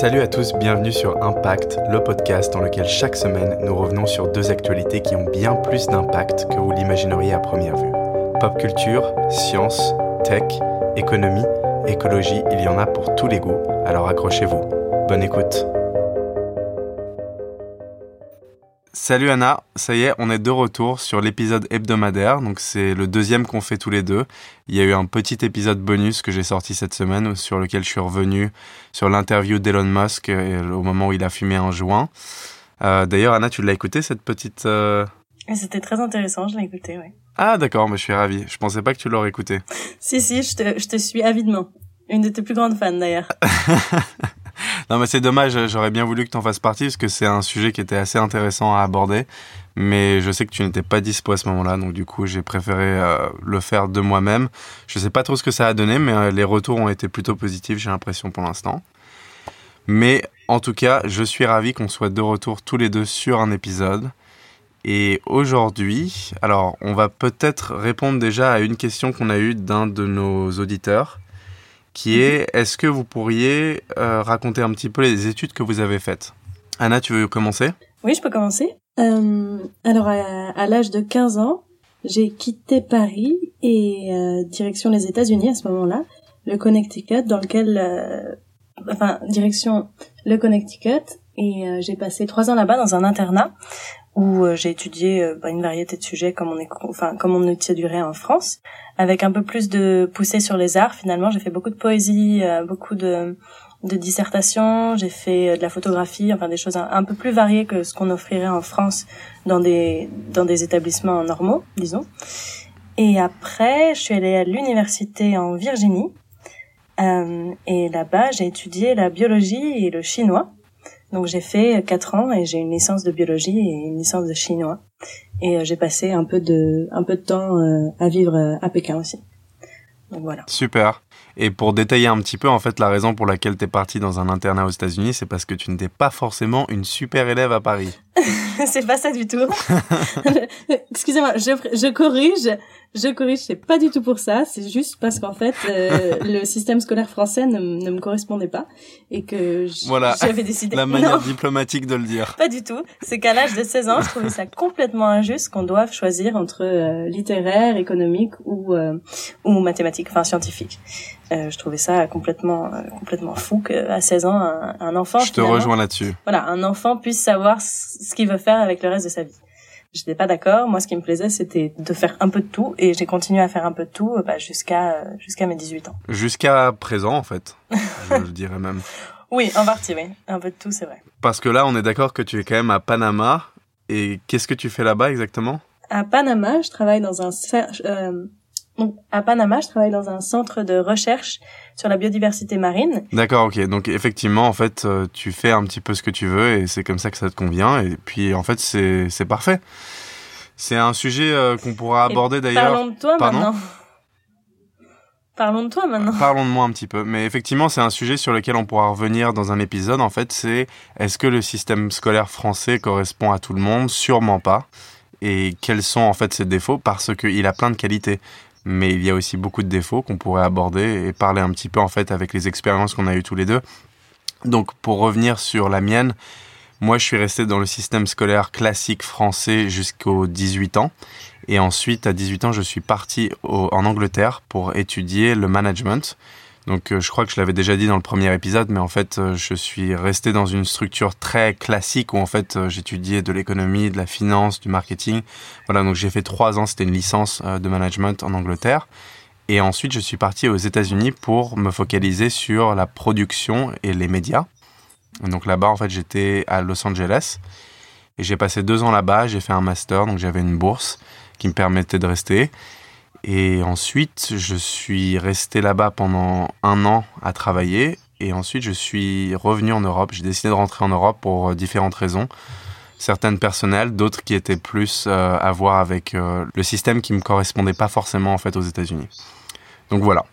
Salut à tous, bienvenue sur Impact, le podcast dans lequel chaque semaine nous revenons sur deux actualités qui ont bien plus d'impact que vous l'imagineriez à première vue. Pop culture, science, tech, économie, écologie, il y en a pour tous les goûts, alors accrochez-vous. Bonne écoute. Salut Anna, ça y est, on est de retour sur l'épisode hebdomadaire, donc c'est le deuxième qu'on fait tous les deux. Il y a eu un petit épisode bonus que j'ai sorti cette semaine sur lequel je suis revenu sur l'interview d'Elon Musk euh, au moment où il a fumé un joint. Euh, D'ailleurs Anna, tu l'as écouté cette petite... Euh... C'était très intéressant, je l'ai écouté, oui. Ah d'accord, mais je suis ravi. Je pensais pas que tu l'aurais écouté. si, si, je te, je te suis avidement. Une de tes plus grandes fans d'ailleurs. non mais c'est dommage, j'aurais bien voulu que tu en fasses partie parce que c'est un sujet qui était assez intéressant à aborder. Mais je sais que tu n'étais pas dispo à ce moment-là, donc du coup j'ai préféré euh, le faire de moi-même. Je sais pas trop ce que ça a donné, mais euh, les retours ont été plutôt positifs, j'ai l'impression pour l'instant. Mais en tout cas, je suis ravi qu'on soit de retour tous les deux sur un épisode. Et aujourd'hui, alors on va peut-être répondre déjà à une question qu'on a eue d'un de nos auditeurs, qui est est-ce que vous pourriez euh, raconter un petit peu les études que vous avez faites? Anna, tu veux commencer? Oui, je peux commencer. Euh, alors à, l'âge de 15 ans, j'ai quitté Paris et euh, direction les États-Unis à ce moment-là, le Connecticut, dans lequel, euh, enfin direction le Connecticut, et euh, j'ai passé trois ans là-bas dans un internat où euh, j'ai étudié euh, bah, une variété de sujets comme on est, enfin comme on étudierait en France, avec un peu plus de poussée sur les arts. Finalement, j'ai fait beaucoup de poésie, euh, beaucoup de de dissertations, j'ai fait de la photographie, enfin des choses un, peu plus variées que ce qu'on offrirait en France dans des dans des établissements normaux, disons. Et après, je suis allée à l'université en Virginie. Euh, et là-bas, j'ai étudié la biologie et le chinois. Donc j'ai fait quatre ans et j'ai une licence de biologie et une licence de chinois. Et euh, j'ai passé un peu de un peu de temps euh, à vivre euh, à Pékin aussi. Donc voilà. Super. Et pour détailler un petit peu, en fait, la raison pour laquelle tu es parti dans un internat aux États-Unis, c'est parce que tu n'étais pas forcément une super élève à Paris. c'est pas ça du tout. Excusez-moi, je, je corrige. Je corrige, c'est pas du tout pour ça. C'est juste parce qu'en fait, euh, le système scolaire français ne, ne, me correspondait pas et que voilà, j'avais décidé. La manière diplomatique de le dire. Pas du tout. C'est qu'à l'âge de 16 ans, je trouvais ça complètement injuste qu'on doive choisir entre euh, littéraire, économique ou euh, ou mathématique, enfin scientifique. Euh, je trouvais ça complètement complètement fou qu'à 16 ans, un, un enfant. Je te rejoins là-dessus. Voilà, un enfant puisse savoir ce qu'il veut faire avec le reste de sa vie. J'étais pas d'accord. Moi, ce qui me plaisait, c'était de faire un peu de tout, et j'ai continué à faire un peu de tout bah, jusqu'à jusqu'à mes 18 ans. Jusqu'à présent, en fait, je, dirais même. Oui, en partie, oui. Un peu de tout, c'est vrai. Parce que là, on est d'accord que tu es quand même à Panama. Et qu'est-ce que tu fais là-bas exactement? À Panama, je travaille dans un euh, donc, à Panama, je travaille dans un centre de recherche sur la biodiversité marine. D'accord, ok. Donc, effectivement, en fait, euh, tu fais un petit peu ce que tu veux et c'est comme ça que ça te convient. Et puis, en fait, c'est, parfait. C'est un sujet euh, qu'on pourra aborder d'ailleurs. Parlons de toi maintenant. Parlons de toi maintenant. Parlons de moi un petit peu. Mais effectivement, c'est un sujet sur lequel on pourra revenir dans un épisode. En fait, c'est est-ce que le système scolaire français correspond à tout le monde? Sûrement pas. Et quels sont en fait ses défauts? Parce qu'il a plein de qualités mais il y a aussi beaucoup de défauts qu'on pourrait aborder et parler un petit peu en fait avec les expériences qu'on a eues tous les deux. Donc pour revenir sur la mienne, moi je suis resté dans le système scolaire classique français jusqu'aux 18 ans et ensuite à 18 ans je suis parti en Angleterre pour étudier le management. Donc euh, je crois que je l'avais déjà dit dans le premier épisode, mais en fait euh, je suis resté dans une structure très classique où en fait euh, j'étudiais de l'économie, de la finance, du marketing. Voilà, donc j'ai fait trois ans, c'était une licence de management en Angleterre. Et ensuite je suis parti aux États-Unis pour me focaliser sur la production et les médias. Donc là-bas en fait j'étais à Los Angeles et j'ai passé deux ans là-bas, j'ai fait un master, donc j'avais une bourse qui me permettait de rester. Et ensuite, je suis resté là-bas pendant un an à travailler. Et ensuite, je suis revenu en Europe. J'ai décidé de rentrer en Europe pour euh, différentes raisons. Certaines personnelles, d'autres qui étaient plus euh, à voir avec euh, le système qui me correspondait pas forcément en fait aux États-Unis. Donc voilà.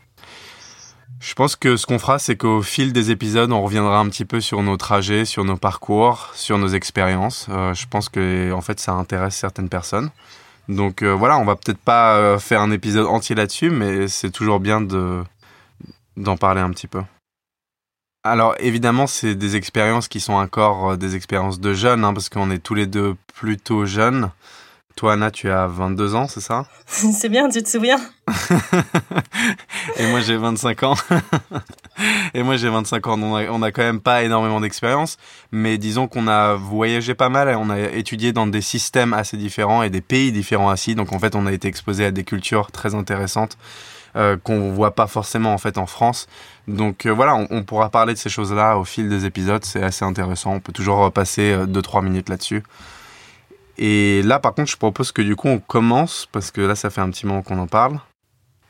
Je pense que ce qu'on fera, c'est qu'au fil des épisodes, on reviendra un petit peu sur nos trajets, sur nos parcours, sur nos expériences. je pense que en fait, ça intéresse certaines personnes. Donc euh, voilà, on va peut-être pas euh, faire un épisode entier là-dessus, mais c'est toujours bien de d'en parler un petit peu. Alors évidemment, c'est des expériences qui sont encore euh, des expériences de jeunes, hein, parce qu'on est tous les deux plutôt jeunes. Toi, Anna, tu as 22 ans, c'est ça? C'est bien, tu te souviens? Et moi, j'ai 25 ans. Et moi, j'ai 25 ans. On a, on a quand même pas énormément d'expérience, mais disons qu'on a voyagé pas mal et on a étudié dans des systèmes assez différents et des pays différents aussi. Donc, en fait, on a été exposé à des cultures très intéressantes euh, qu'on voit pas forcément en fait en France. Donc euh, voilà, on, on, pourra parler de ces choses-là au fil des épisodes. C'est assez intéressant. On peut toujours passer 2-3 minutes là-dessus. Et là, par contre, je propose que du coup, on commence, parce que là, ça fait un petit moment qu'on en parle.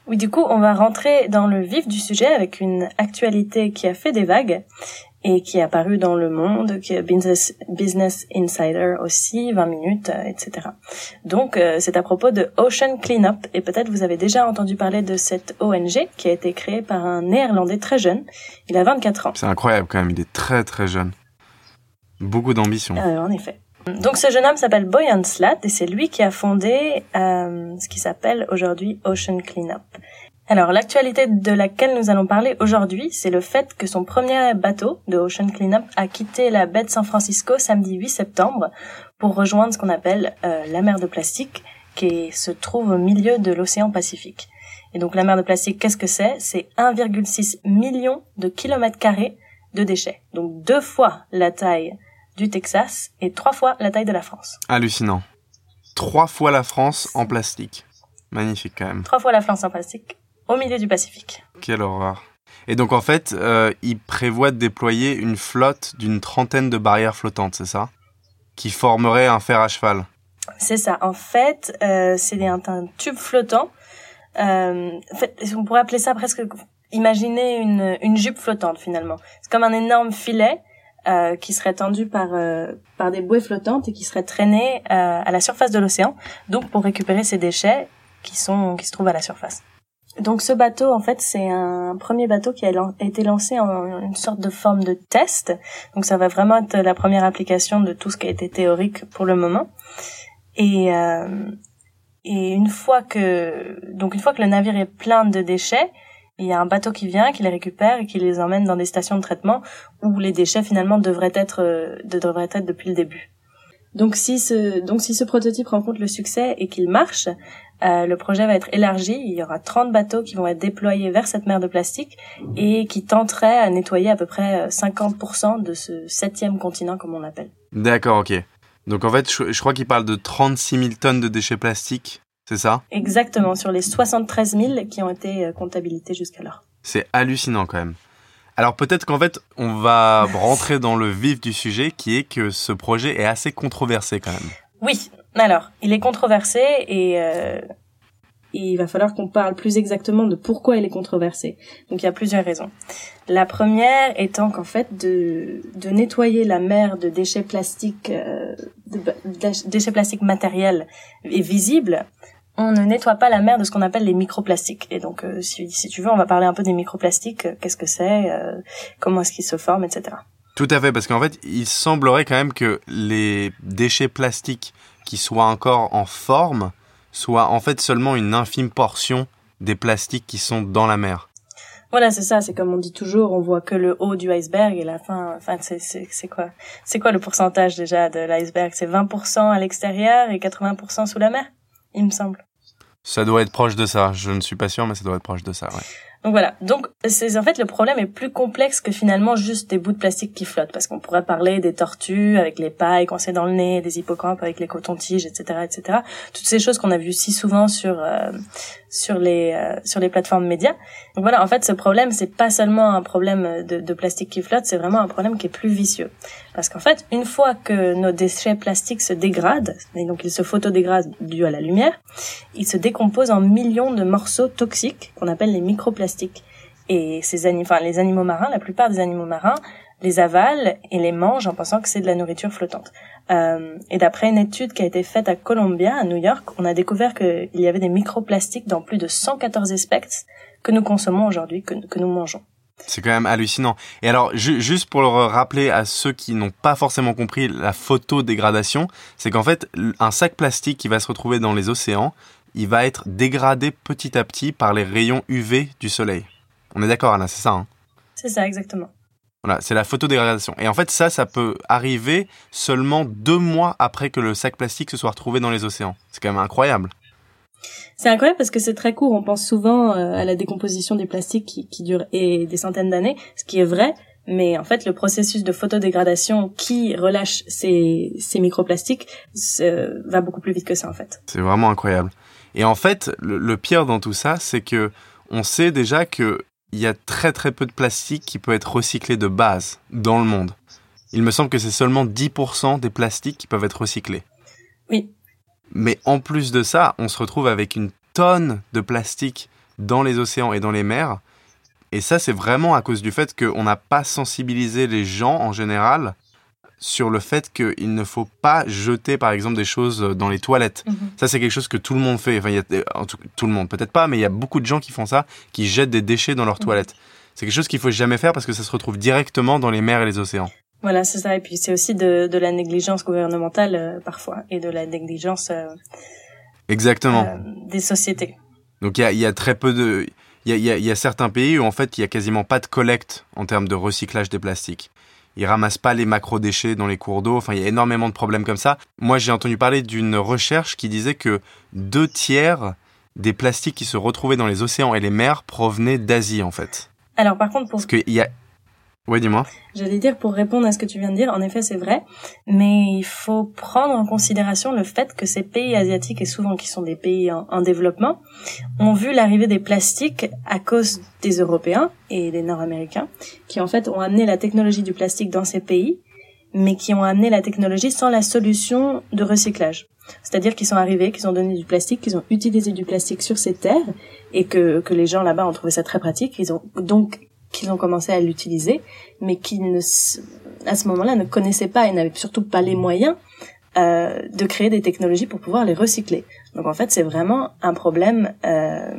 Oui, du coup, on va rentrer dans le vif du sujet avec une actualité qui a fait des vagues et qui est apparue dans Le Monde, qui est Business, Business Insider aussi, 20 minutes, euh, etc. Donc, euh, c'est à propos de Ocean Cleanup, et peut-être vous avez déjà entendu parler de cette ONG qui a été créée par un Néerlandais très jeune. Il a 24 ans. C'est incroyable quand même, il est très très jeune. Beaucoup d'ambition. Euh, en effet. Donc ce jeune homme s'appelle Boyan Slat et c'est lui qui a fondé euh, ce qui s'appelle aujourd'hui Ocean Cleanup. Alors l'actualité de laquelle nous allons parler aujourd'hui, c'est le fait que son premier bateau de Ocean Cleanup a quitté la baie de San Francisco samedi 8 septembre pour rejoindre ce qu'on appelle euh, la mer de plastique qui se trouve au milieu de l'océan Pacifique. Et donc la mer de plastique, qu'est-ce que c'est? C'est 1,6 million de kilomètres carrés de déchets. Donc deux fois la taille du Texas et trois fois la taille de la France. Hallucinant. Trois fois la France en plastique. Magnifique quand même. Trois fois la France en plastique, au milieu du Pacifique. Quelle horreur. Et donc en fait, euh, il prévoit de déployer une flotte d'une trentaine de barrières flottantes, c'est ça? Qui formerait un fer à cheval. C'est ça. En fait, euh, c'est un, un, tube flottant. Euh, en fait, on pourrait appeler ça presque... Imaginez une, une jupe flottante finalement. C'est comme un énorme filet euh, qui serait tendu par euh, par des bouées flottantes et qui serait traîné euh, à la surface de l'océan, donc pour récupérer ces déchets qui sont qui se trouvent à la surface. Donc ce bateau, en fait, c'est un premier bateau qui a, été lancé en une sorte de forme de test. Donc ça va vraiment être la première application de tout ce qui a été théorique pour le moment. Et euh, et une fois que donc une fois que le navire est plein de déchets, il y a un bateau qui vient, qui les récupère et qui les emmène dans des stations de traitement où les déchets finalement devraient être euh, devraient être depuis le début. Donc si ce donc si ce prototype rencontre le succès et qu'il marche, euh, le projet va être élargi. Il y aura 30 bateaux qui vont être déployés vers cette mer de plastique et qui tenteraient à nettoyer à peu près 50% de ce septième continent comme on l'appelle. D'accord, ok. Donc en fait, je, je crois qu'il parle de 36 000 tonnes de déchets plastiques c'est ça? Exactement, sur les 73 000 qui ont été euh, comptabilités jusqu'alors. C'est hallucinant quand même. Alors peut-être qu'en fait, on va rentrer dans le vif du sujet, qui est que ce projet est assez controversé quand même. Oui, alors, il est controversé et, euh, et il va falloir qu'on parle plus exactement de pourquoi il est controversé. Donc il y a plusieurs raisons. La première étant qu'en fait, de, de nettoyer la mer de déchets plastiques, euh, de, de déchets plastiques matériels et visibles, on ne nettoie pas la mer de ce qu'on appelle les microplastiques. Et donc, euh, si, si, tu veux, on va parler un peu des microplastiques. Euh, qu'est-ce que c'est euh, Comment est-ce qu'ils se forment, etc. Tout à fait, parce qu'en fait, il semblerait quand même que les déchets plastiques qui soient encore en forme soient en fait seulement une infime portion des plastiques qui sont dans la mer. Voilà, c'est ça. C'est comme on dit toujours, on voit que le haut du iceberg et la fin. Enfin, c'est c'est quoi C'est quoi le pourcentage déjà de l'iceberg? C'est 20% à l'extérieur et 80% sous la mer, il me semble. Ça doit être proche de ça. Je ne suis pas sûr, mais ça doit être proche de ça, ouais. Donc voilà. Donc c'est en fait le problème est plus complexe que finalement juste des bouts de plastique qui flottent, parce qu'on pourrait parler des tortues avec les pailles coincées dans le nez, des hippocampes avec les cotons-tiges, etc., etc. Toutes ces choses qu'on a vues si souvent sur euh, sur les euh, sur les plateformes médias. Donc voilà. En fait, ce problème c'est pas seulement un problème de, de plastique qui flotte, c'est vraiment un problème qui est plus vicieux. Parce qu'en fait, une fois que nos déchets plastiques se dégradent, et donc ils se photodégradent dû à la lumière, ils se décomposent en millions de morceaux toxiques qu'on appelle les microplastiques. Et ces enfin les animaux marins, la plupart des animaux marins les avalent et les mangent en pensant que c'est de la nourriture flottante. Euh, et d'après une étude qui a été faite à Columbia, à New York, on a découvert qu'il y avait des microplastiques dans plus de 114 espèces que nous consommons aujourd'hui, que nous mangeons. C'est quand même hallucinant. Et alors, juste pour le rappeler à ceux qui n'ont pas forcément compris la photodégradation, c'est qu'en fait, un sac plastique qui va se retrouver dans les océans, il va être dégradé petit à petit par les rayons UV du soleil. On est d'accord, Anna, c'est ça hein? C'est ça, exactement. Voilà, c'est la photodégradation. Et en fait, ça, ça peut arriver seulement deux mois après que le sac plastique se soit retrouvé dans les océans. C'est quand même incroyable. C'est incroyable parce que c'est très court. On pense souvent euh, à la décomposition des plastiques qui, qui dure et des centaines d'années, ce qui est vrai. Mais en fait, le processus de photodégradation qui relâche ces, ces microplastiques va beaucoup plus vite que ça, en fait. C'est vraiment incroyable. Et en fait, le, le pire dans tout ça, c'est que on sait déjà que il y a très très peu de plastique qui peut être recyclé de base dans le monde. Il me semble que c'est seulement 10% des plastiques qui peuvent être recyclés. Oui. Mais en plus de ça, on se retrouve avec une tonne de plastique dans les océans et dans les mers. Et ça, c'est vraiment à cause du fait qu'on n'a pas sensibilisé les gens en général sur le fait qu'il ne faut pas jeter, par exemple, des choses dans les toilettes. Mhm. Ça, c'est quelque chose que tout le monde fait. Enfin, y a, tout, tout le monde, peut-être pas, mais il y a beaucoup de gens qui font ça, qui jettent des déchets dans leurs Mhm. toilettes. C'est quelque chose qu'il faut jamais faire parce que ça se retrouve directement dans les mers et les océans. Voilà, c'est ça. Et puis c'est aussi de, de la négligence gouvernementale euh, parfois et de la négligence euh, Exactement. euh, des sociétés. Donc il y a, il y a très peu de... Il y a, y y certains pays où en fait il y a quasiment pas de collecte en termes de recyclage des plastiques. Ils ramassent pas les macro-déchets dans les cours d'eau. Enfin, il y a énormément de problèmes comme ça. Moi, j'ai entendu parler d'une recherche qui disait que deux tiers des plastiques qui se retrouvaient dans les océans et les mers provenaient d'Asie en fait. Alors par contre, pour Parce qu'il y a... Oui, dis-moi. J'allais dire pour répondre à ce que tu viens de dire, en effet c'est vrai, mais il faut prendre en considération le fait que ces pays asiatiques et souvent qui sont des pays en, en développement ont vu l'arrivée des plastiques à cause des Européens et des Nord-Américains qui en fait ont amené la technologie du plastique dans ces pays, mais qui ont amené la technologie sans la solution de recyclage. C'est-à-dire qu'ils sont arrivés, qu'ils ont donné du plastique, qu'ils ont utilisé du plastique sur ces terres et que, que les gens là-bas ont trouvé ça très pratique. Ils ont donc qu'ils ont commencé à l'utiliser, mais qui ne, à ce moment-là, ne connaissaient pas et n'avaient surtout pas les moyens euh, de créer des technologies pour pouvoir les recycler. Donc en fait, c'est vraiment un problème, euh,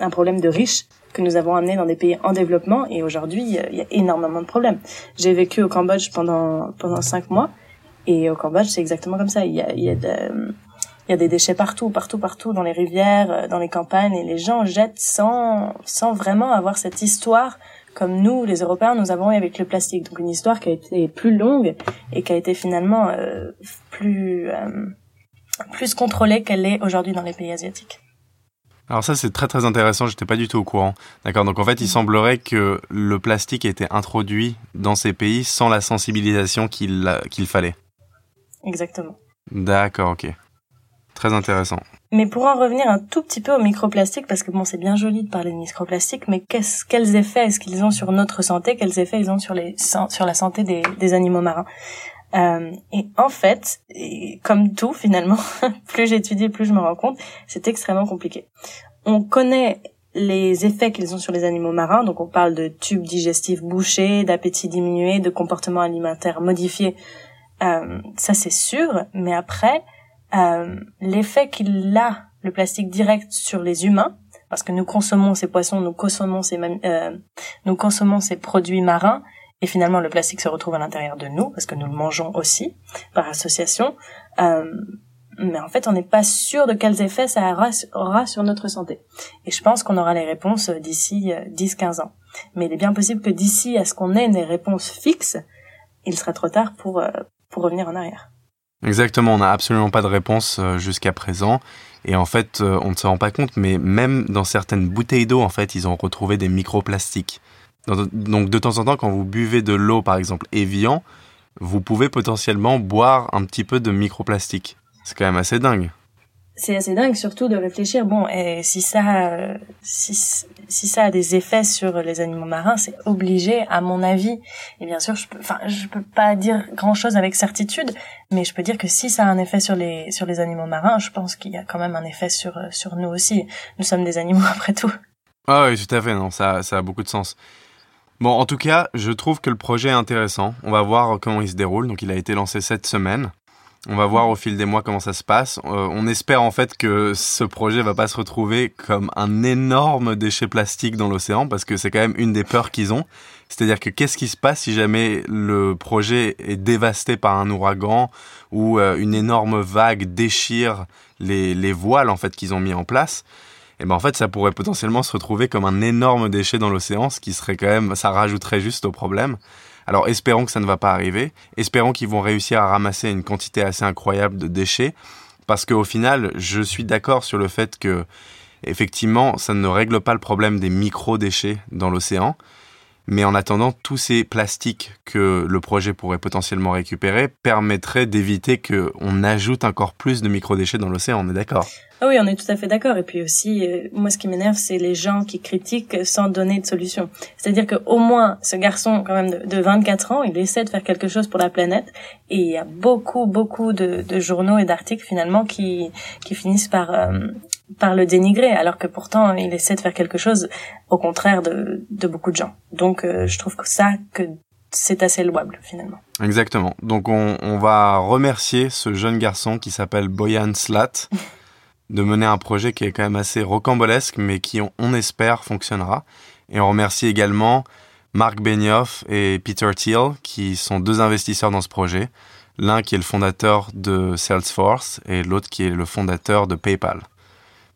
un problème de riches que nous avons amené dans des pays en développement. Et aujourd'hui, il y a énormément de problèmes. J'ai vécu au Cambodge pendant pendant cinq mois, et au Cambodge, c'est exactement comme ça. Il y a, il y a de- il y a des déchets partout, partout, partout, dans les rivières, dans les campagnes, et les gens jettent sans, sans vraiment avoir cette histoire comme nous, les Européens, nous avons eu avec le plastique. Donc une histoire qui a été plus longue et qui a été finalement euh, plus euh, plus contrôlée qu'elle est aujourd'hui dans les pays asiatiques. Alors ça c'est très très intéressant, j'étais pas du tout au courant. D'accord, donc en fait il semblerait que le plastique ait été introduit dans ces pays sans la sensibilisation qu'il qu'il fallait. Exactement. D'accord, ok. Très intéressant. Mais pour en revenir un tout petit peu au microplastique, parce que bon, c'est bien joli de parler de microplastique, mais quels effets est-ce qu'ils ont sur notre santé? Quels effets ils ont sur les sur la santé des, des animaux marins? Euh, Et en fait, et comme tout finalement, plus j'étudie, plus je me rends compte, c'est extrêmement compliqué. On connaît les effets qu'ils ont sur les animaux marins, donc on parle de tubes digestifs bouchés, d'appétit diminué, de comportement alimentaire modifié. Euh, ça c'est sûr, mais après euh, l'effet qu'il a le plastique direct sur les humains, parce que nous consommons ces poissons, nous consommons ces euh, nous consommons ces produits marins, et finalement le plastique se retrouve à l'intérieur de nous parce que nous le mangeons aussi par association. Euh, mais en fait, on n'est pas sûr de quels effets ça aura, sur notre santé. Et je pense qu'on aura les réponses d'ici euh, 10-15 ans. Mais il est bien possible que d'ici à ce qu'on ait des réponses fixes, il sera trop tard pour, euh, pour revenir en arrière. Exactement, on n'a absolument pas de réponse euh, jusqu'à présent. Et en fait, euh, on ne se rend pas compte, mais même dans certaines bouteilles d'eau, en fait, ils ont retrouvé des microplastiques. Donc, donc, de temps en temps, quand vous buvez de l'eau, par exemple, Evian, vous pouvez potentiellement boire un petit peu de microplastique. C'est quand même assez dingue. C'est assez dingue surtout de réfléchir bon et si ça si si ça a des effets sur les animaux marins c'est obligé à mon avis et bien sûr je peux enfin je peux pas dire grand chose avec certitude mais je peux dire que si ça a un effet sur les sur les animaux marins je pense qu'il y a quand même un effet sur sur nous aussi nous sommes des animaux après tout Ah oui, tout à fait, non, ça, ça a beaucoup de sens. Bon, en tout cas, je trouve que le projet est intéressant. On va voir comment il se déroule. Donc, il a été lancé cette semaine. On va voir au fil des mois comment ça se passe. Euh, on espère en fait que ce projet va pas se retrouver comme un énorme déchet plastique dans l'océan parce que c'est quand même une des peurs qu'ils ont. C'est-à-dire que qu'est-ce qui se passe si jamais le projet est dévasté par un ouragan ou euh, une énorme vague déchire les, les voiles en fait qu'ils ont mis en place? Et ben en fait ça pourrait potentiellement se retrouver comme un énorme déchet dans l'océan, ce qui serait quand même, ça rajouterait juste au problème. Alors espérons que ça ne va pas arriver. Espérons qu'ils vont réussir à ramasser une quantité assez incroyable de déchets. Parce qu'au final, je suis d'accord sur le fait que, effectivement, ça ne règle pas le problème des micro-déchets dans l'océan. Mais en attendant, tous ces plastiques que le projet pourrait potentiellement récupérer permettraient d'éviter qu'on ajoute encore plus de microdéchets dans l'océan, on est d'accord? Ah oui, on est tout à fait d'accord. Et puis aussi, euh, moi, ce qui m'énerve, c'est les gens qui critiquent sans donner de solution. C'est-à-dire que au moins, ce garçon, quand même de, 24 ans, il essaie de faire quelque chose pour la planète. Et il y a beaucoup, beaucoup de, journaux et d'articles finalement qui qui finissent par euh, par le dénigrer, alors que pourtant, il essaie de faire quelque chose au contraire de de beaucoup de gens. Donc, euh, je trouve que ça, que c'est assez louable finalement. Exactement. Donc on, on va remercier ce jeune garçon qui s'appelle Boyan Slat. de mener un projet qui est quand même assez rocambolesque, mais qui, on, espère, fonctionnera. Et on remercie également Mark Benioff et Peter Thiel, qui sont deux investisseurs dans ce projet. L'un qui est le fondateur de Salesforce et l'autre qui est le fondateur de PayPal.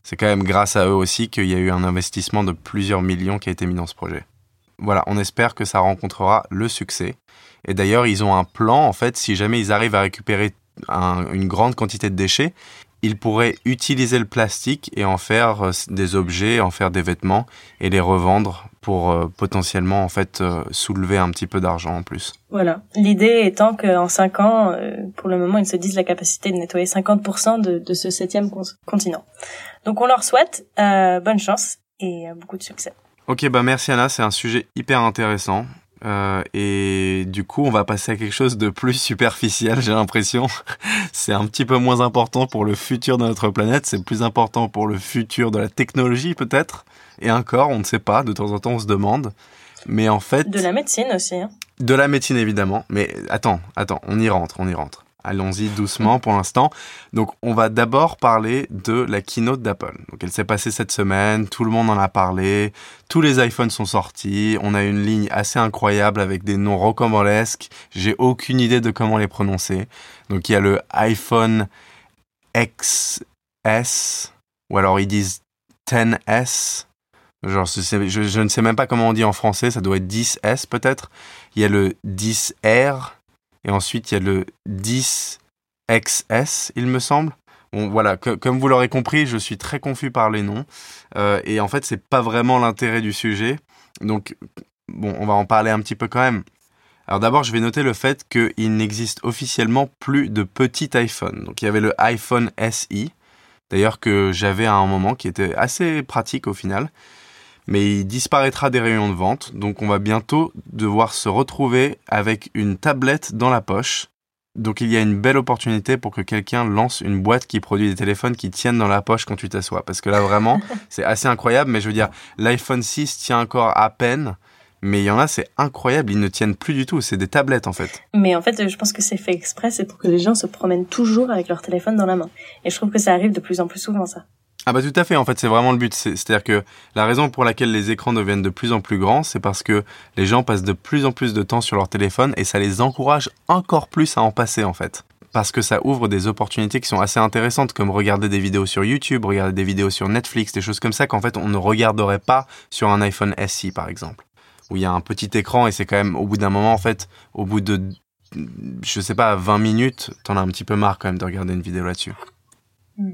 C'est quand même grâce à eux aussi qu'il y a eu un investissement de plusieurs millions qui a été mis dans ce projet. Voilà, on espère que ça rencontrera le succès. Et d'ailleurs, ils ont un plan, en fait, si jamais ils arrivent à récupérer une grande quantité de déchets, il pourrait utiliser le plastique et en faire euh, des objets, en faire des vêtements et les revendre pour euh, potentiellement en fait euh, soulever un petit peu d'argent en plus. Voilà. L'idée étant qu'en 5 ans, pour le moment, ils se disent la capacité de nettoyer 50% de, de, ce septième continent. Donc on leur souhaite bonne chance et beaucoup de succès. Ok, bah merci Anna, c'est un sujet hyper intéressant. Euh, et du coup, on va passer à quelque chose de plus superficiel, j'ai l'impression. c'est un petit peu moins important pour le futur de notre planète, c'est plus important pour le futur de la technologie peut-être. Et encore, on ne sait pas, de temps en temps on se demande. Mais en fait... De la médecine aussi. Hein. De la médecine évidemment. Mais attends, attends, on y rentre, on y rentre. Allons-y doucement pour l'instant. Donc, on va d'abord parler de la keynote d'Apple. Donc, elle s'est passée cette semaine, tout le monde en a parlé, tous les iPhones sont sortis, on a une ligne assez incroyable avec des noms rocambolesques. J'ai aucune idée de comment les prononcer. Donc, il y a le iPhone XS, ou alors ils disent 10S. Genre, je, je ne sais même pas comment on dit en français, ça doit être 10S peut-être. Il y a le 10R et ensuite, il y a le 10XS, il me semble. Bon, voilà, comme vous l'aurez compris, je suis très confus par les noms. Euh, et en fait, c'est pas vraiment l'intérêt du sujet. Donc, bon, on va en parler un petit peu quand même. Alors d'abord, je vais noter le fait qu'il n'existe officiellement plus de petit iPhone. Donc il y avait le iPhone SI, d'ailleurs que j'avais à un moment, qui était assez pratique au final mais il disparaîtra des rayons de vente, donc on va bientôt devoir se retrouver avec une tablette dans la poche. Donc il y a une belle opportunité pour que quelqu'un lance une boîte qui produit des téléphones qui tiennent dans la poche quand tu t'assois. Parce que là vraiment, c'est assez incroyable, mais je veux dire, l'iPhone 6 tient encore à peine. Mais il y en a, c'est incroyable, ils ne tiennent plus du tout, c'est des tablettes en fait. Mais en fait, je pense que c'est fait exprès, c'est pour que les gens se promènent toujours avec leur téléphone dans la main. Et je trouve que ça arrive de plus en plus souvent ça. Ah bah tout à fait, en fait c'est vraiment le but. C'est-à-dire que la raison pour laquelle les écrans deviennent de plus en plus grands, c'est parce que les gens passent de plus en plus de temps sur leur téléphone et ça les encourage encore plus à en passer en fait. Parce que ça ouvre des opportunités qui sont assez intéressantes, comme regarder des vidéos sur YouTube, regarder des vidéos sur Netflix, des choses comme ça qu'en fait on ne regarderait pas sur un iPhone SI par exemple. Où il y a un petit écran et c'est quand même au bout d'un moment en fait, au bout de, je sais pas, 20 minutes, t'en as un petit peu marre quand même de regarder une vidéo là-dessus. Hmm.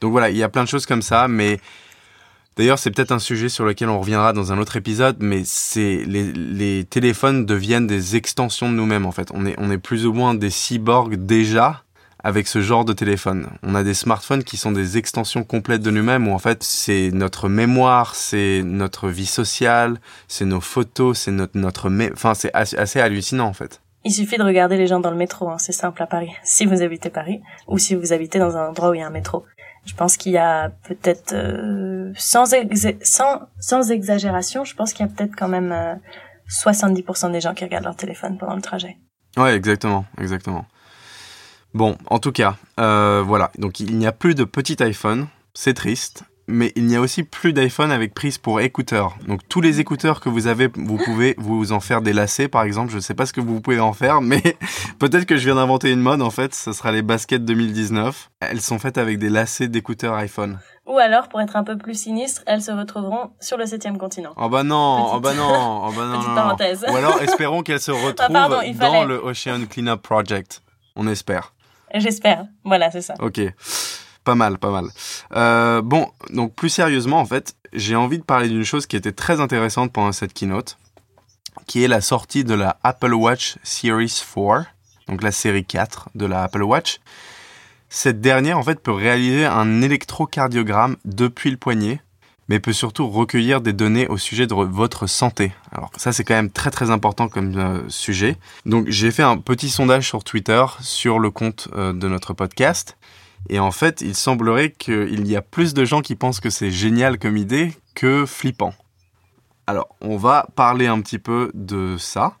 Donc voilà, il y a plein de choses comme ça, mais d'ailleurs c'est peut-être un sujet sur lequel on reviendra dans un autre épisode, mais c'est les, les, téléphones deviennent des extensions de nous-mêmes en fait. On est, on est plus ou moins des cyborgs déjà avec ce genre de téléphone. On a des smartphones qui sont des extensions complètes de nous-mêmes où en fait c'est notre mémoire, c'est notre vie sociale, c'est nos photos, c'est notre, notre, enfin c'est assez, hallucinant en fait. Il suffit de regarder les gens dans le métro, hein, c'est simple à Paris. Si vous habitez Paris, ou si vous habitez dans un endroit où il y a un métro. Je pense qu'il y a peut-être, euh, sans, exagération, je pense qu'il y a peut-être quand même 70% euh, des gens qui regardent leur téléphone pendant le trajet. Ouais, exactement, exactement. Bon, en tout cas, euh, voilà. Donc il n'y a plus de petit iPhone, c'est triste. Mais il n'y a aussi plus d'iPhone avec prise pour écouteurs. Donc tous les écouteurs que vous avez, vous pouvez vous en faire des lacets par exemple. Je ne sais pas ce que vous pouvez en faire, mais peut-être que je viens d'inventer une mode en fait. Ce sera les baskets 2019. Elles sont faites avec des lacets d'écouteurs iPhone. Ou alors, pour être un peu plus sinistre, elles se retrouveront sur le septième continent. Oh bah non, oh bah non, oh bah non. Petite parenthèse. Ou alors espérons qu'elles se retrouvent pardon, il dans fallait. le Ocean Cleanup Project. On espère. J'espère. Voilà, c'est ça. Ok. Pas mal, pas mal. Euh, bon, donc plus sérieusement, en fait, j'ai envie de parler d'une chose qui était très intéressante pendant cette keynote, qui est la sortie de la Apple Watch Series 4, donc la série 4 de la Apple Watch. Cette dernière, en fait, peut réaliser un électrocardiogramme depuis le poignet, mais peut surtout recueillir des données au sujet de votre santé. Alors ça, c'est quand même très très important comme euh, sujet. Donc j'ai fait un petit sondage sur Twitter sur le compte euh, de notre podcast. Et en fait, il semblerait qu'il y a plus de gens qui pensent que c'est génial comme idée que flippant. Alors, on va parler un petit peu de ça.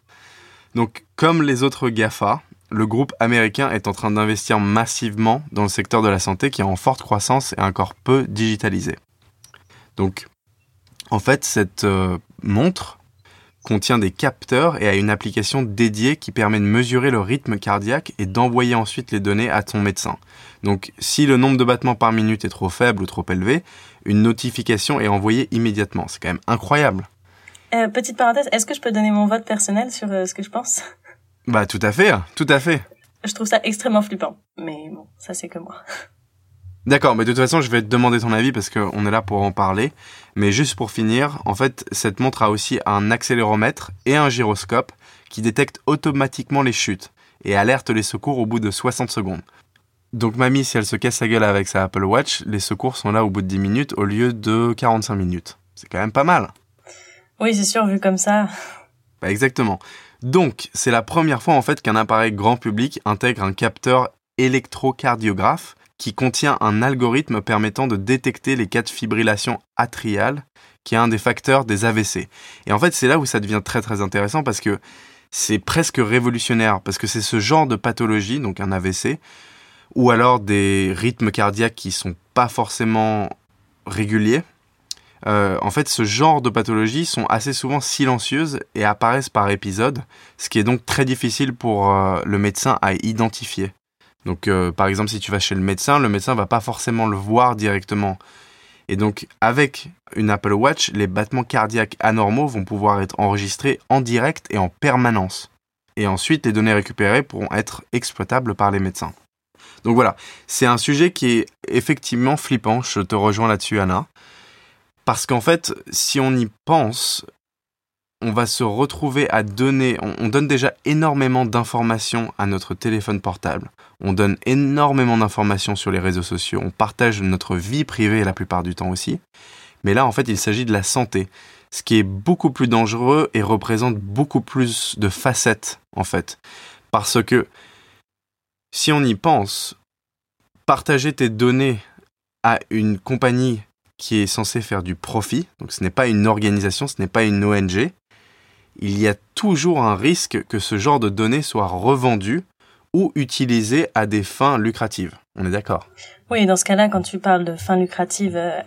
Donc, comme les autres GAFA, le groupe américain est en train d'investir massivement dans le secteur de la santé qui est en forte croissance et encore peu digitalisé. Donc, en fait, cette euh, montre contient des capteurs et a une application dédiée qui permet de mesurer le rythme cardiaque et d'envoyer ensuite les données à ton médecin. Donc si le nombre de battements par minute est trop faible ou trop élevé, une notification est envoyée immédiatement. C'est quand même incroyable. Euh, petite parenthèse, est-ce que je peux donner mon vote personnel sur euh, ce que je pense? Bah tout à fait, tout à fait. Je trouve ça extrêmement flippant. Mais bon, ça c'est que moi. D'accord, mais de toute façon, je vais te demander ton avis parce qu'on est là pour en parler. Mais juste pour finir, en fait, cette montre a aussi un accéléromètre et un gyroscope qui détectent automatiquement les chutes et alertent les secours au bout de 60 secondes. Donc mamie, si elle se casse la gueule avec sa Apple Watch, les secours sont là au bout de 10 minutes au lieu de 45 minutes. C'est quand même pas mal. Oui, c'est sûr, vu comme ça. Bah exactement. Donc, c'est la première fois en fait qu'un appareil grand public intègre un capteur électrocardiographe qui contient un algorithme permettant de détecter les cas de fibrillation atriale, qui est un des facteurs des AVC. Et en fait, c'est là où ça devient très très intéressant parce que c'est presque révolutionnaire, parce que c'est ce genre de pathologie, donc un AVC, ou alors des rythmes cardiaques qui sont pas forcément réguliers. Euh, en fait, ce genre de pathologies sont assez souvent silencieuses et apparaissent par épisode, ce qui est donc très difficile pour euh, le médecin à identifier. Donc, euh, par exemple, si tu vas chez le médecin, le médecin va pas forcément le voir directement. Et donc, avec une Apple Watch, les battements cardiaques anormaux vont pouvoir être enregistrés en direct et en permanence. Et ensuite, les données récupérées pourront être exploitables par les médecins. Donc voilà, c'est un sujet qui est effectivement flippant, je te rejoins là-dessus Anna. Parce qu'en fait, si on y pense, on va se retrouver à donner, on, on donne déjà énormément d'informations à notre téléphone portable. On donne énormément d'informations sur les réseaux sociaux. On partage notre vie privée la plupart du temps aussi. Mais là, en fait, il s'agit de la santé. Ce qui est beaucoup plus dangereux et représente beaucoup plus de facettes, en fait. Parce que, si on y pense, partager tes données à une compagnie qui est censée faire du profit, donc ce n'est pas une organisation, ce n'est pas une ONG, il y a toujours un risque que ce genre de données soit revendu ou utilisé à des fins lucratives. On est d'accord? Oui, dans ce cas-là, quand tu parles de fins lucratives, euh,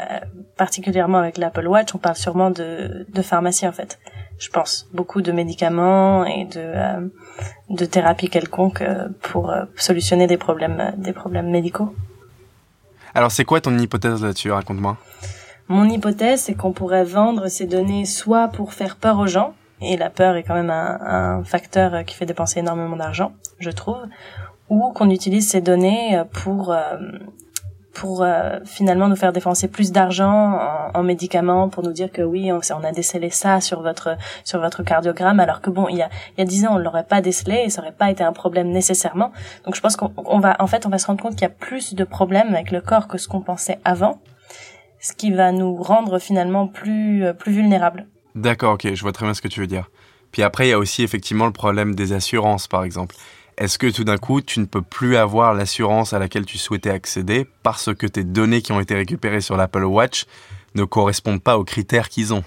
particulièrement avec l'Apple Watch, on parle sûrement de, de pharmacie en fait. Je pense beaucoup de médicaments et de euh, de thérapies quelconques euh, pour euh, solutionner des problèmes euh, des problèmes médicaux. Alors c'est quoi ton hypothèse là-dessus? Raconte-moi. Mon hypothèse, c'est qu'on pourrait vendre ces données soit pour faire peur aux gens, et la peur est quand même un, un facteur qui fait dépenser énormément d'argent, je trouve, ou qu'on utilise ces données pour euh, pour euh, finalement nous faire dépenser plus d'argent en, en, médicaments pour nous dire que oui on, on, a décelé ça sur votre sur votre cardiogramme alors que bon il y a il y a dix ans on l'aurait pas décelé et ça aurait pas été un problème nécessairement. Donc je pense qu'on on va en fait on va se rendre compte qu'il y a plus de problèmes avec le corps que ce qu'on pensait avant ce qui va nous rendre finalement plus euh, plus vulnérables D'accord, ok, je vois très bien ce que tu veux dire. Puis après, il y a aussi effectivement le problème des assurances, par exemple. Est-ce que tout d'un coup, tu ne peux plus avoir l'assurance à laquelle tu souhaitais accéder parce que tes données qui ont été récupérées sur l'Apple Watch ne correspondent pas aux critères qu'ils ont?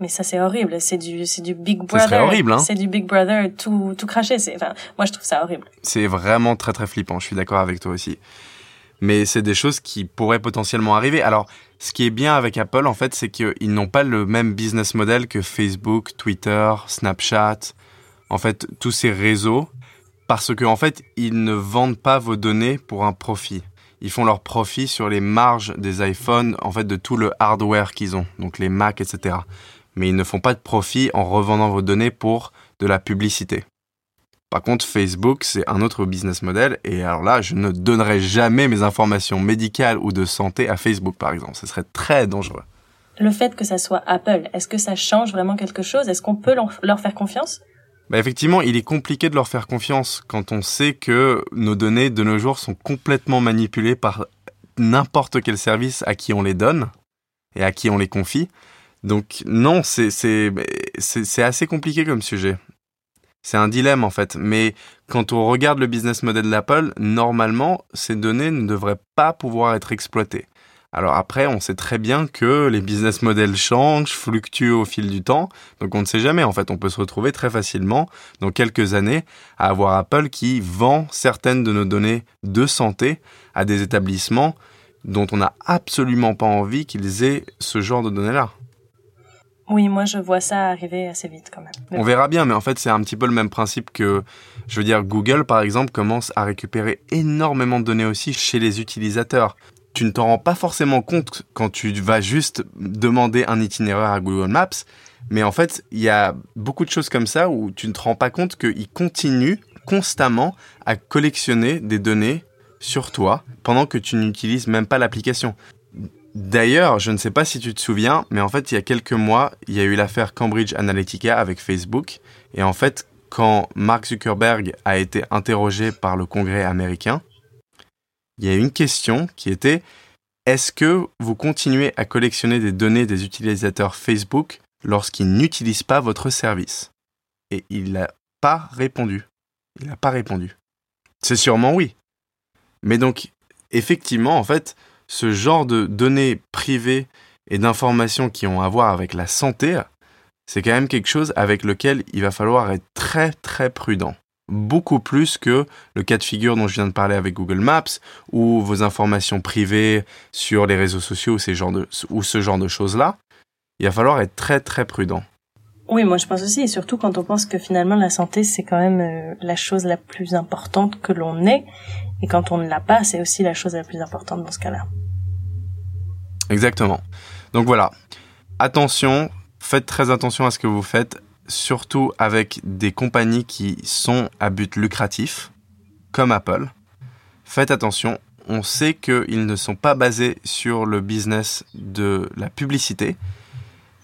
Mais ça c'est horrible, c'est du c'est du Big Brother. C'est horrible, hein C'est du Big Brother tout tout craché. C'est enfin moi je trouve ça horrible. C'est vraiment très très flippant. Je suis d'accord avec toi aussi. Mais c'est des choses qui pourraient potentiellement arriver. Alors Ce qui est bien avec Apple, en fait, c'est qu'ils n'ont pas le même business model que Facebook, Twitter, Snapchat, en fait, tous ces réseaux, parce qu'en en fait, ils ne vendent pas vos données pour un profit. Ils font leur profit sur les marges des iPhones, en fait, de tout le hardware qu'ils ont, donc les Mac, etc. Mais ils ne font pas de profit en revendant vos données pour de la publicité. Par contre, Facebook, c'est un autre business model. Et alors là, je ne donnerai jamais mes informations médicales ou de santé à Facebook, par exemple. Ce serait très dangereux. Le fait que ça soit Apple, est-ce que ça change vraiment quelque chose? Est-ce qu'on peut leur faire confiance? Bah effectivement, il est compliqué de leur faire confiance quand on sait que nos données de nos jours sont complètement manipulées par n'importe quel service à qui on les donne et à qui on les confie. Donc non, c'est assez compliqué comme sujet. C'est un dilemme en fait. Mais quand on regarde le business model d'Apple, normalement, ces données ne devraient pas pouvoir être exploitées. Alors après, on sait très bien que les business models changent, fluctuent au fil du temps, donc on ne sait jamais. En fait, on peut se retrouver très facilement, dans quelques années, à avoir Apple qui vend certaines de nos données de santé à des établissements dont on n'a absolument pas envie qu'ils aient ce genre de données-là. Oui, moi je vois ça arriver assez vite quand même. On verra bien, mais en fait c'est un petit peu le même principe que, je veux dire, Google par exemple commence à récupérer énormément de données aussi chez les utilisateurs. Tu ne t'en rends pas forcément compte quand tu vas juste demander un itinéraire à Google Maps, mais en fait il y a beaucoup de choses comme ça où tu ne te rends pas compte qu'ils continuent constamment à collectionner des données sur toi pendant que tu n'utilises même pas l'application. D'ailleurs, je ne sais pas si tu te souviens, mais en fait, il y a quelques mois, il y a eu l'affaire Cambridge Analytica avec Facebook. Et en fait, quand Mark Zuckerberg a été interrogé par le Congrès américain, il y a une question qui était est-ce que vous continuez à collectionner des données des utilisateurs Facebook lorsqu'ils n'utilisent pas votre service? Et il n'a pas répondu. Il n'a pas répondu. C'est sûrement oui. Mais donc, effectivement, en fait, ce genre de données privées et d'informations qui ont à voir avec la santé, c'est quand même quelque chose avec lequel il va falloir être très très prudent. Beaucoup plus que le cas de figure dont je viens de parler avec Google Maps ou vos informations privées sur les réseaux sociaux ces de, ou ce genre de choses-là. Il va falloir être très très prudent. Oui, moi je pense aussi, et surtout quand on pense que finalement la santé c'est quand même euh, la chose la plus importante que l'on ait, et quand on ne l'a pas, c'est aussi la chose la plus importante dans ce cas-là. Exactement. Donc voilà, attention, faites très attention à ce que vous faites, surtout avec des compagnies qui sont à but lucratif, comme Apple. Faites attention, on sait qu'ils ne sont pas basés sur le business de la publicité.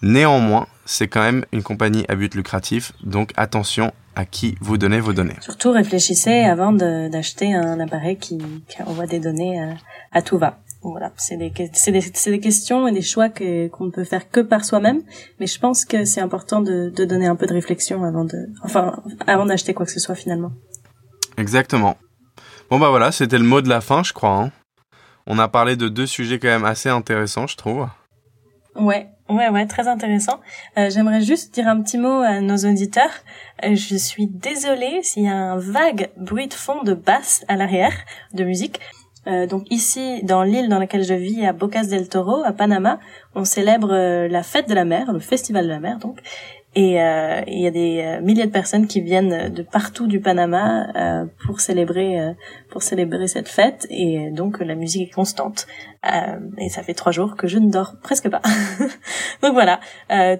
Néanmoins, c'est quand même une compagnie à but lucratif, donc attention à qui vous donnez vos données. Surtout réfléchissez avant d'acheter un appareil qui, envoie des données à, tout va voilà, c'est des, c'est des, c'est des questions et des choix que, qu'on ne peut faire que par soi-même. Mais je pense que c'est important de, de donner un peu de réflexion avant de, enfin, avant d'acheter quoi que ce soit finalement. Exactement. Bon bah voilà, c'était le mot de la fin, je crois. Hein. On a parlé de deux sujets quand même assez intéressants, je trouve. Ouais, ouais, ouais, très intéressant. Euh, j'aimerais juste dire un petit mot à nos auditeurs. Euh, je suis désolée s'il y a un vague bruit de fond de basse à l'arrière de musique. Euh, donc ici, dans l'île dans laquelle je vis, à Bocas del Toro, à Panama, on célèbre euh, la fête de la mer, le festival de la mer donc. Et euh, il y a des milliers de personnes qui viennent de partout du Panama pour célébrer pour célébrer cette fête. Et donc la musique est constante. et ça fait trois jours que je ne dors presque pas. donc voilà,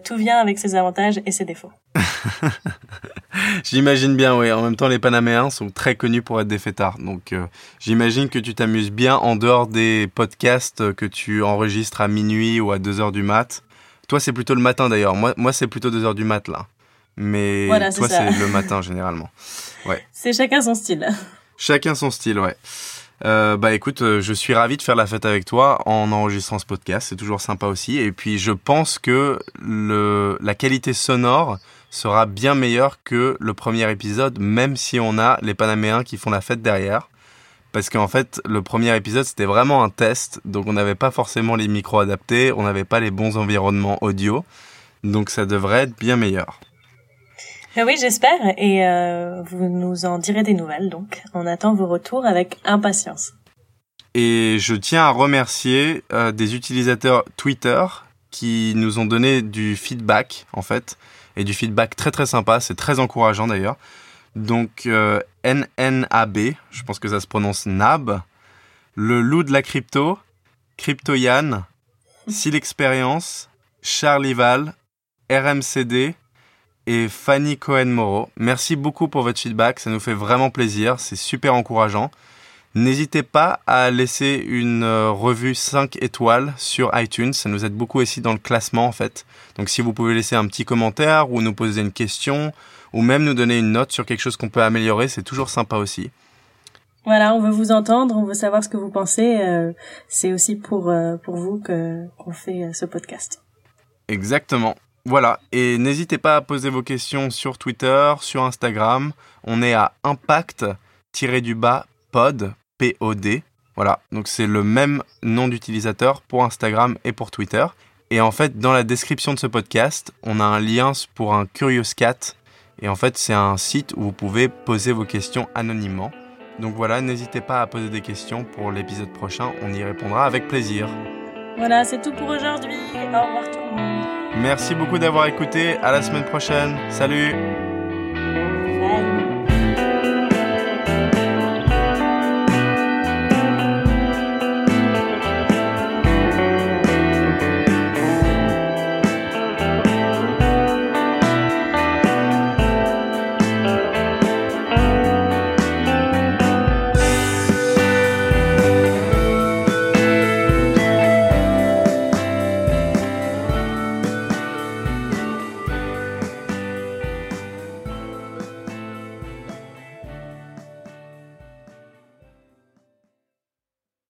tout vient avec ses avantages et ses défauts. j'imagine bien, oui. En même temps, les Panaméens sont très connus pour être des fêtards. Donc, euh, j'imagine que tu t'amuses bien en dehors des podcasts que tu enregistres à minuit ou à 2 heures du mat. Toi, c'est plutôt le matin d'ailleurs. Moi, moi c'est plutôt 2 heures du mat là. Mais toi, c'est le matin généralement. Ouais. C'est chacun son style. Chacun son style, ouais. Euh, bah écoute, euh, je suis ravi de faire la fête avec toi en enregistrant ce podcast. C'est toujours sympa aussi. Et puis je pense que le, la qualité sonore sera bien meilleure que le premier épisode, même si on a les Panaméens qui font la fête derrière. Parce qu'en fait, le premier épisode, c'était vraiment un test. Donc on n'avait pas forcément les micros adaptés, on n'avait pas les bons environnements audio. Donc ça devrait être bien meilleur. Euh, oui, j'espère. Et euh, vous nous en direz des nouvelles. Donc, on attend vos retours avec impatience. Et je tiens à remercier euh, des utilisateurs Twitter qui nous ont donné du feedback, en fait, et du feedback très très sympa, c'est très encourageant d'ailleurs. Donc euh, NNAB, je pense que ça se prononce NAB, le loup de la crypto, Cryptoyan, Silexperience, Charlival, RMCD et Fanny Cohen-Moreau. Merci beaucoup pour votre feedback, ça nous fait vraiment plaisir, c'est super encourageant. N'hésitez pas à laisser une euh, revue 5 étoiles sur iTunes, ça nous aide beaucoup aussi dans le classement en fait. Donc si vous pouvez laisser un petit commentaire ou nous poser une question ou même nous donner une note sur quelque chose qu'on peut améliorer, c'est toujours sympa aussi. Voilà, on veut vous entendre, on veut savoir ce que vous pensez. Euh, c'est aussi pour euh, pour vous que qu'on fait ce podcast. Exactement. Voilà, et n'hésitez pas à poser vos questions sur Twitter, sur Instagram. On est à impact-du-bas pod, P-O-D. Voilà, donc c'est le même nom d'utilisateur pour Instagram et pour Twitter. Et en fait, dans la description de ce podcast, on a un lien pour un Curious Cat. Et en fait, c'est un site où vous pouvez poser vos questions anonymement. Donc voilà, n'hésitez pas à poser des questions pour l'épisode prochain, on y répondra avec plaisir. Voilà, c'est tout pour aujourd'hui. Au revoir tout le monde. Merci beaucoup d'avoir écouté, à la semaine prochaine. Salut